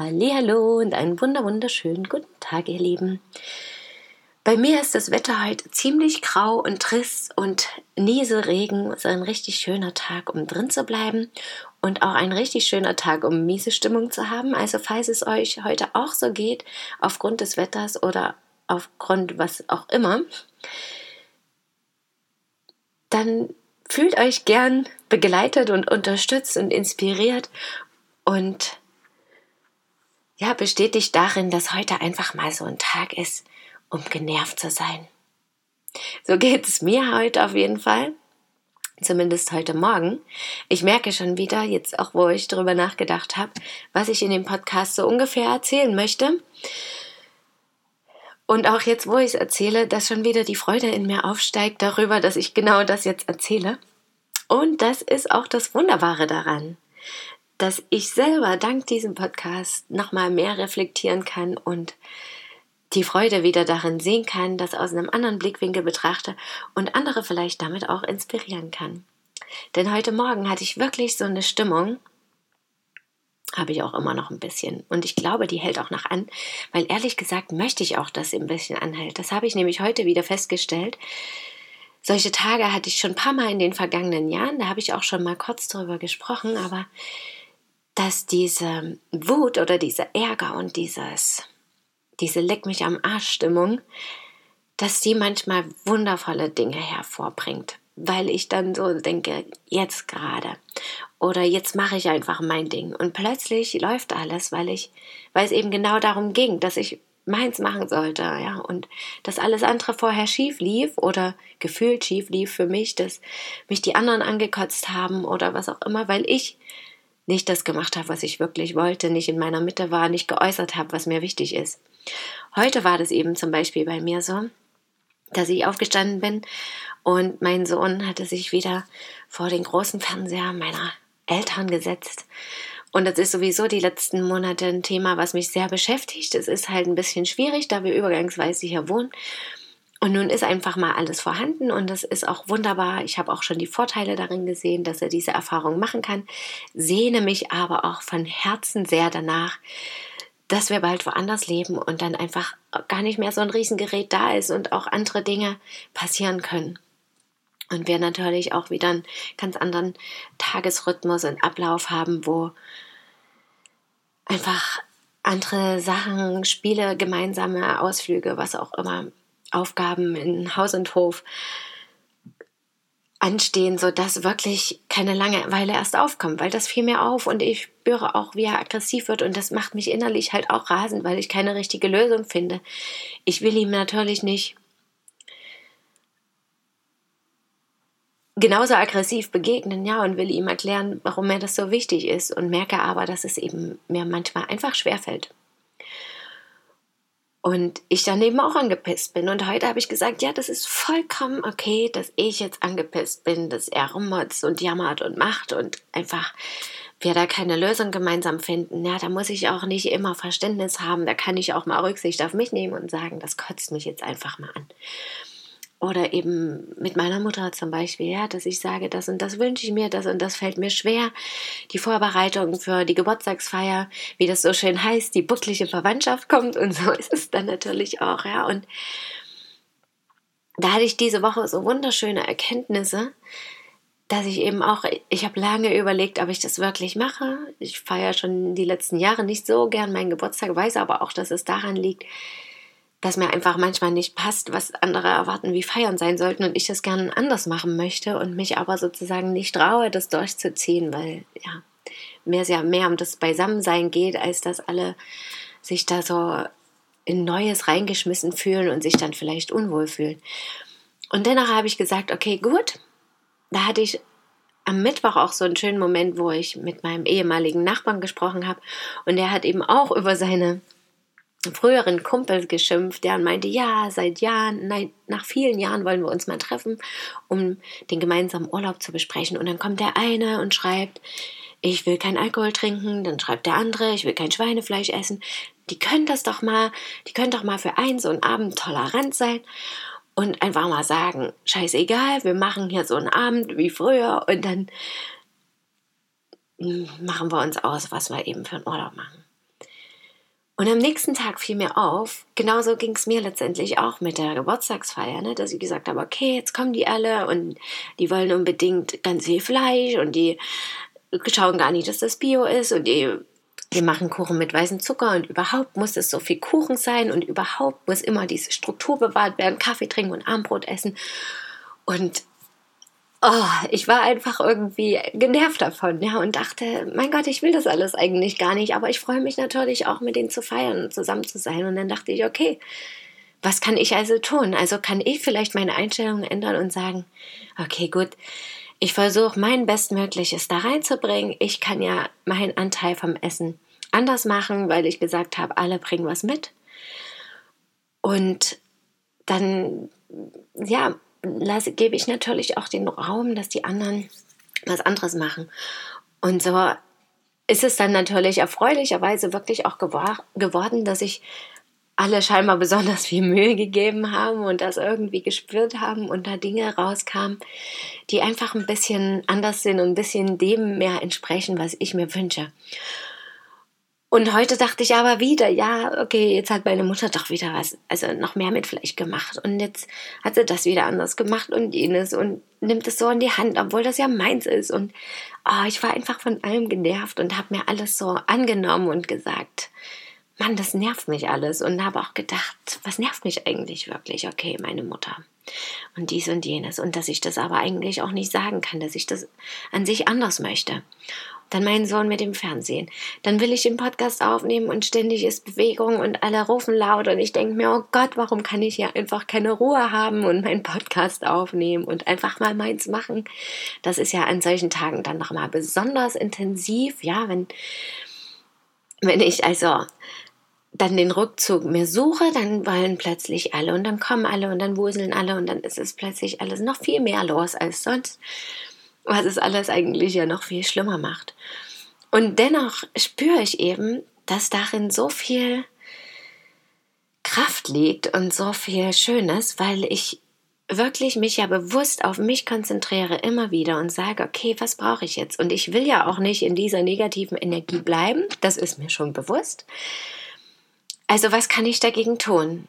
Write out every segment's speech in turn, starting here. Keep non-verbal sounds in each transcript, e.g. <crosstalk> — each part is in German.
Hallo und einen wunder wunderschönen guten Tag, ihr Lieben. Bei mir ist das Wetter heute ziemlich grau und triss und Nieselregen. Es ist ein richtig schöner Tag, um drin zu bleiben und auch ein richtig schöner Tag, um miese Stimmung zu haben. Also falls es euch heute auch so geht, aufgrund des Wetters oder aufgrund was auch immer, dann fühlt euch gern begleitet und unterstützt und inspiriert und ja, bestätigt darin, dass heute einfach mal so ein Tag ist, um genervt zu sein. So geht es mir heute auf jeden Fall. Zumindest heute Morgen. Ich merke schon wieder, jetzt auch wo ich darüber nachgedacht habe, was ich in dem Podcast so ungefähr erzählen möchte. Und auch jetzt, wo ich es erzähle, dass schon wieder die Freude in mir aufsteigt darüber, dass ich genau das jetzt erzähle. Und das ist auch das Wunderbare daran dass ich selber dank diesem Podcast nochmal mehr reflektieren kann und die Freude wieder darin sehen kann, das aus einem anderen Blickwinkel betrachte und andere vielleicht damit auch inspirieren kann. Denn heute Morgen hatte ich wirklich so eine Stimmung, habe ich auch immer noch ein bisschen. Und ich glaube, die hält auch noch an, weil ehrlich gesagt möchte ich auch, dass sie ein bisschen anhält. Das habe ich nämlich heute wieder festgestellt. Solche Tage hatte ich schon ein paar Mal in den vergangenen Jahren, da habe ich auch schon mal kurz drüber gesprochen, aber dass diese Wut oder dieser Ärger und dieses, diese Leck mich am Arsch Stimmung, dass die manchmal wundervolle Dinge hervorbringt, weil ich dann so denke, jetzt gerade oder jetzt mache ich einfach mein Ding. Und plötzlich läuft alles, weil ich, weil es eben genau darum ging, dass ich meins machen sollte, ja, und dass alles andere vorher schief lief oder gefühlt schief lief für mich, dass mich die anderen angekotzt haben oder was auch immer, weil ich nicht das gemacht habe, was ich wirklich wollte, nicht in meiner Mitte war, nicht geäußert habe, was mir wichtig ist. Heute war das eben zum Beispiel bei mir so, dass ich aufgestanden bin und mein Sohn hatte sich wieder vor den großen Fernseher meiner Eltern gesetzt. Und das ist sowieso die letzten Monate ein Thema, was mich sehr beschäftigt. Es ist halt ein bisschen schwierig, da wir übergangsweise hier wohnen. Und nun ist einfach mal alles vorhanden und das ist auch wunderbar. Ich habe auch schon die Vorteile darin gesehen, dass er diese Erfahrung machen kann. Sehne mich aber auch von Herzen sehr danach, dass wir bald woanders leben und dann einfach gar nicht mehr so ein Riesengerät da ist und auch andere Dinge passieren können. Und wir natürlich auch wieder einen ganz anderen Tagesrhythmus und Ablauf haben, wo einfach andere Sachen, Spiele, gemeinsame Ausflüge, was auch immer Aufgaben in Haus und Hof anstehen, sodass wirklich keine Langeweile erst aufkommt, weil das fiel mir auf und ich spüre auch, wie er aggressiv wird und das macht mich innerlich halt auch rasend, weil ich keine richtige Lösung finde. Ich will ihm natürlich nicht genauso aggressiv begegnen, ja, und will ihm erklären, warum mir das so wichtig ist und merke aber, dass es eben mir manchmal einfach schwerfällt. Und ich dann eben auch angepisst bin. Und heute habe ich gesagt, ja, das ist vollkommen okay, dass ich jetzt angepisst bin, dass er rummotzt und jammert und macht und einfach wir da keine Lösung gemeinsam finden. Ja, da muss ich auch nicht immer Verständnis haben. Da kann ich auch mal Rücksicht auf mich nehmen und sagen, das kotzt mich jetzt einfach mal an. Oder eben mit meiner Mutter zum Beispiel, ja, dass ich sage, das und das wünsche ich mir, das und das fällt mir schwer. Die Vorbereitung für die Geburtstagsfeier, wie das so schön heißt, die bucklige Verwandtschaft kommt und so <laughs> ist es dann natürlich auch, ja. Und da hatte ich diese Woche so wunderschöne Erkenntnisse, dass ich eben auch, ich habe lange überlegt, ob ich das wirklich mache. Ich feiere schon die letzten Jahre nicht so gern meinen Geburtstag, weiß aber auch, dass es daran liegt, dass mir einfach manchmal nicht passt, was andere erwarten, wie Feiern sein sollten und ich das gerne anders machen möchte und mich aber sozusagen nicht traue, das durchzuziehen, weil ja, mir es ja mehr um das Beisammensein geht, als dass alle sich da so in Neues reingeschmissen fühlen und sich dann vielleicht unwohl fühlen. Und dennoch habe ich gesagt, okay, gut, da hatte ich am Mittwoch auch so einen schönen Moment, wo ich mit meinem ehemaligen Nachbarn gesprochen habe und der hat eben auch über seine früheren Kumpel geschimpft, der meinte, ja, seit Jahren, nein, nach vielen Jahren wollen wir uns mal treffen, um den gemeinsamen Urlaub zu besprechen. Und dann kommt der eine und schreibt, ich will kein Alkohol trinken, dann schreibt der andere, ich will kein Schweinefleisch essen. Die können das doch mal, die können doch mal für einen so einen Abend tolerant sein und einfach mal sagen, scheißegal, wir machen hier so einen Abend wie früher und dann machen wir uns aus, was wir eben für einen Urlaub machen. Und am nächsten Tag fiel mir auf, genauso ging es mir letztendlich auch mit der Geburtstagsfeier, ne, dass ich gesagt habe, okay, jetzt kommen die alle und die wollen unbedingt ganz viel Fleisch und die schauen gar nicht, dass das Bio ist und die, die machen Kuchen mit weißem Zucker und überhaupt muss es so viel Kuchen sein und überhaupt muss immer diese Struktur bewahrt werden, Kaffee trinken und Armbrot essen. Und oh, ich war einfach irgendwie genervt davon, ja, und dachte, mein Gott, ich will das alles eigentlich gar nicht, aber ich freue mich natürlich auch mit denen zu feiern und zusammen zu sein. Und dann dachte ich, okay, was kann ich also tun? Also kann ich vielleicht meine Einstellung ändern und sagen, okay, gut, ich versuche mein Bestmögliches da reinzubringen. Ich kann ja meinen Anteil vom Essen anders machen, weil ich gesagt habe, alle bringen was mit. Und dann, ja, lasse, gebe ich natürlich auch den Raum, dass die anderen was anderes machen. Und so ist es dann natürlich erfreulicherweise wirklich auch geworden, dass ich alle scheinbar besonders viel Mühe gegeben haben und das irgendwie gespürt haben und da Dinge rauskamen, die einfach ein bisschen anders sind und ein bisschen dem mehr entsprechen, was ich mir wünsche. Und heute dachte ich aber wieder, ja, okay, jetzt hat meine Mutter doch wieder was, also noch mehr mit Fleisch gemacht. Und jetzt hat sie das wieder anders gemacht und jenes und nimmt es so in die Hand, obwohl das ja meins ist. Und oh, ich war einfach von allem genervt und habe mir alles so angenommen und gesagt, Mann, das nervt mich alles. Und habe auch gedacht, was nervt mich eigentlich wirklich? Okay, meine Mutter. Und dies und jenes. Und dass ich das aber eigentlich auch nicht sagen kann, dass ich das an sich anders möchte. Dann mein Sohn mit dem Fernsehen. Dann will ich den Podcast aufnehmen und ständig ist Bewegung und alle rufen laut und ich denke mir, oh Gott, warum kann ich hier einfach keine Ruhe haben und meinen Podcast aufnehmen und einfach mal meins machen? Das ist ja an solchen Tagen dann nochmal besonders intensiv, ja, wenn, wenn ich also dann den Rückzug mir suche, dann wollen plötzlich alle und dann kommen alle und dann wuseln alle und dann ist es plötzlich alles noch viel mehr los als sonst was es alles eigentlich ja noch viel schlimmer macht. Und dennoch spüre ich eben, dass darin so viel Kraft liegt und so viel Schönes, weil ich wirklich mich ja bewusst auf mich konzentriere immer wieder und sage, okay, was brauche ich jetzt? Und ich will ja auch nicht in dieser negativen Energie bleiben, das ist mir schon bewusst. Also was kann ich dagegen tun?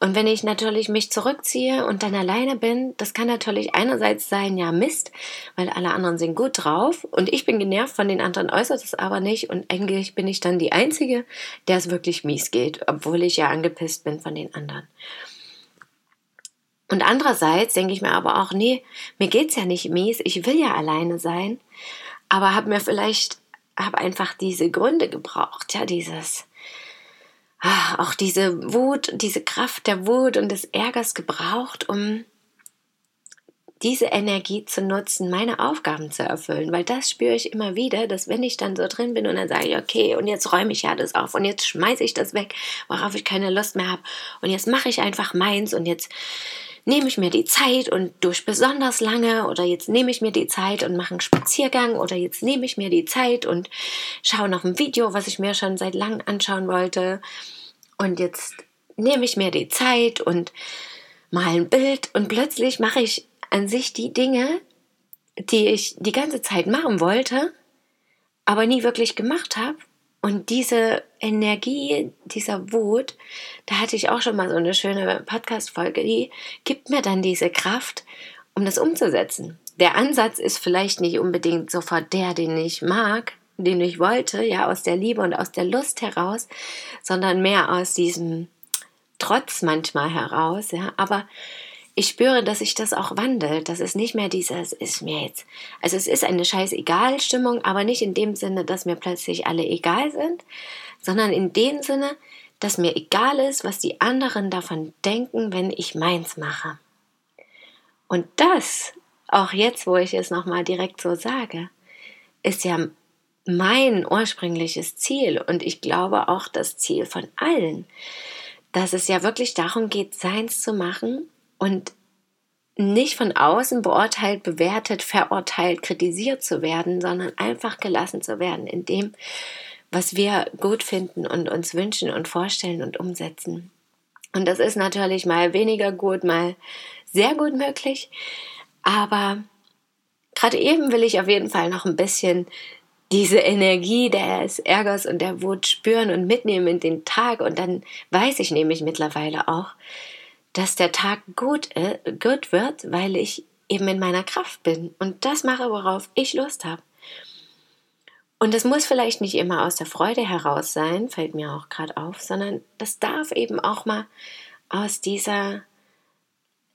Und wenn ich natürlich mich zurückziehe und dann alleine bin, das kann natürlich einerseits sein, ja Mist, weil alle anderen sind gut drauf und ich bin genervt von den anderen, äußert es aber nicht und eigentlich bin ich dann die Einzige, der es wirklich mies geht, obwohl ich ja angepisst bin von den anderen. Und andererseits denke ich mir aber auch, nee, mir geht's ja nicht mies, ich will ja alleine sein, aber habe mir vielleicht, habe einfach diese Gründe gebraucht, ja, dieses, auch diese Wut, diese Kraft der Wut und des Ärgers gebraucht, um diese Energie zu nutzen, meine Aufgaben zu erfüllen, weil das spüre ich immer wieder, dass wenn ich dann so drin bin und dann sage ich, okay, und jetzt räume ich ja das auf und jetzt schmeiße ich das weg, worauf ich keine Lust mehr habe. Und jetzt mache ich einfach meins und jetzt nehme ich mir die Zeit und durch besonders lange oder jetzt nehme ich mir die Zeit und mache einen Spaziergang oder jetzt nehme ich mir die Zeit und schaue noch ein Video, was ich mir schon seit langem anschauen wollte. Und jetzt nehme ich mir die Zeit und mal ein Bild und plötzlich mache ich an sich die Dinge, die ich die ganze Zeit machen wollte, aber nie wirklich gemacht habe und diese Energie, dieser Wut, da hatte ich auch schon mal so eine schöne Podcast-Folge, die gibt mir dann diese Kraft, um das umzusetzen. Der Ansatz ist vielleicht nicht unbedingt sofort der, den ich mag, den ich wollte, ja, aus der Liebe und aus der Lust heraus, sondern mehr aus diesem Trotz manchmal heraus, ja, aber ich spüre, dass sich das auch wandelt, dass es nicht mehr dieses ist mir jetzt. Also es ist eine scheißegal Stimmung, aber nicht in dem Sinne, dass mir plötzlich alle egal sind, sondern in dem Sinne, dass mir egal ist, was die anderen davon denken, wenn ich meins mache. Und das, auch jetzt, wo ich es nochmal direkt so sage, ist ja mein ursprüngliches Ziel und ich glaube auch das Ziel von allen, dass es ja wirklich darum geht, Seins zu machen und nicht von außen beurteilt, bewertet, verurteilt, kritisiert zu werden, sondern einfach gelassen zu werden in dem, was wir gut finden und uns wünschen und vorstellen und umsetzen. Und das ist natürlich mal weniger gut, mal sehr gut möglich. Aber gerade eben will ich auf jeden Fall noch ein bisschen diese Energie des Ärgers und der Wut spüren und mitnehmen in den Tag. Und dann weiß ich nämlich mittlerweile auch, dass der Tag gut, äh, gut wird, weil ich eben in meiner Kraft bin und das mache, worauf ich Lust habe. Und das muss vielleicht nicht immer aus der Freude heraus sein, fällt mir auch gerade auf, sondern das darf eben auch mal aus dieser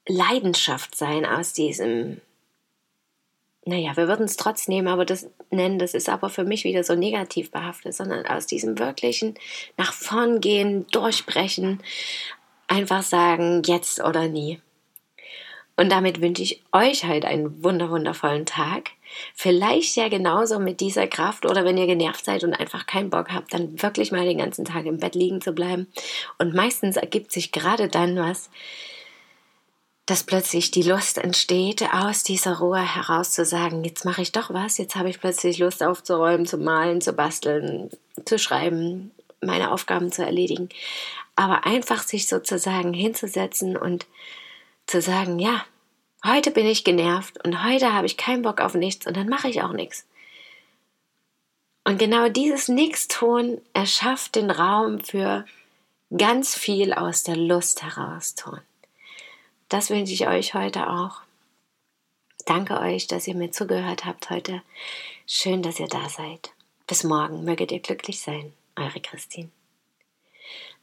Leidenschaft sein, aus diesem, naja, wir würden es trotz nehmen, aber das nennen, das ist aber für mich wieder so negativ behaftet, sondern aus diesem wirklichen nach vorn gehen, durchbrechen, einfach sagen, jetzt oder nie. Und damit wünsche ich euch halt einen wunder wundervollen Tag. Vielleicht ja genauso mit dieser Kraft oder wenn ihr genervt seid und einfach keinen Bock habt, dann wirklich mal den ganzen Tag im Bett liegen zu bleiben. Und meistens ergibt sich gerade dann was, dass plötzlich die Lust entsteht, aus dieser Ruhe heraus zu sagen, jetzt mache ich doch was, jetzt habe ich plötzlich Lust aufzuräumen, zu malen, zu basteln, zu schreiben, meine Aufgaben zu erledigen. Aber einfach sich sozusagen hinzusetzen und zu sagen, ja, heute bin ich genervt und heute habe ich keinen Bock auf nichts und dann mache ich auch nichts. Und genau dieses Nichtstun erschafft den Raum für ganz viel aus der Lust heraus tun. Das wünsche ich euch heute auch. Danke euch, dass ihr mir zugehört habt heute. Schön, dass ihr da seid. Bis morgen möget ihr glücklich sein. Eure Christine.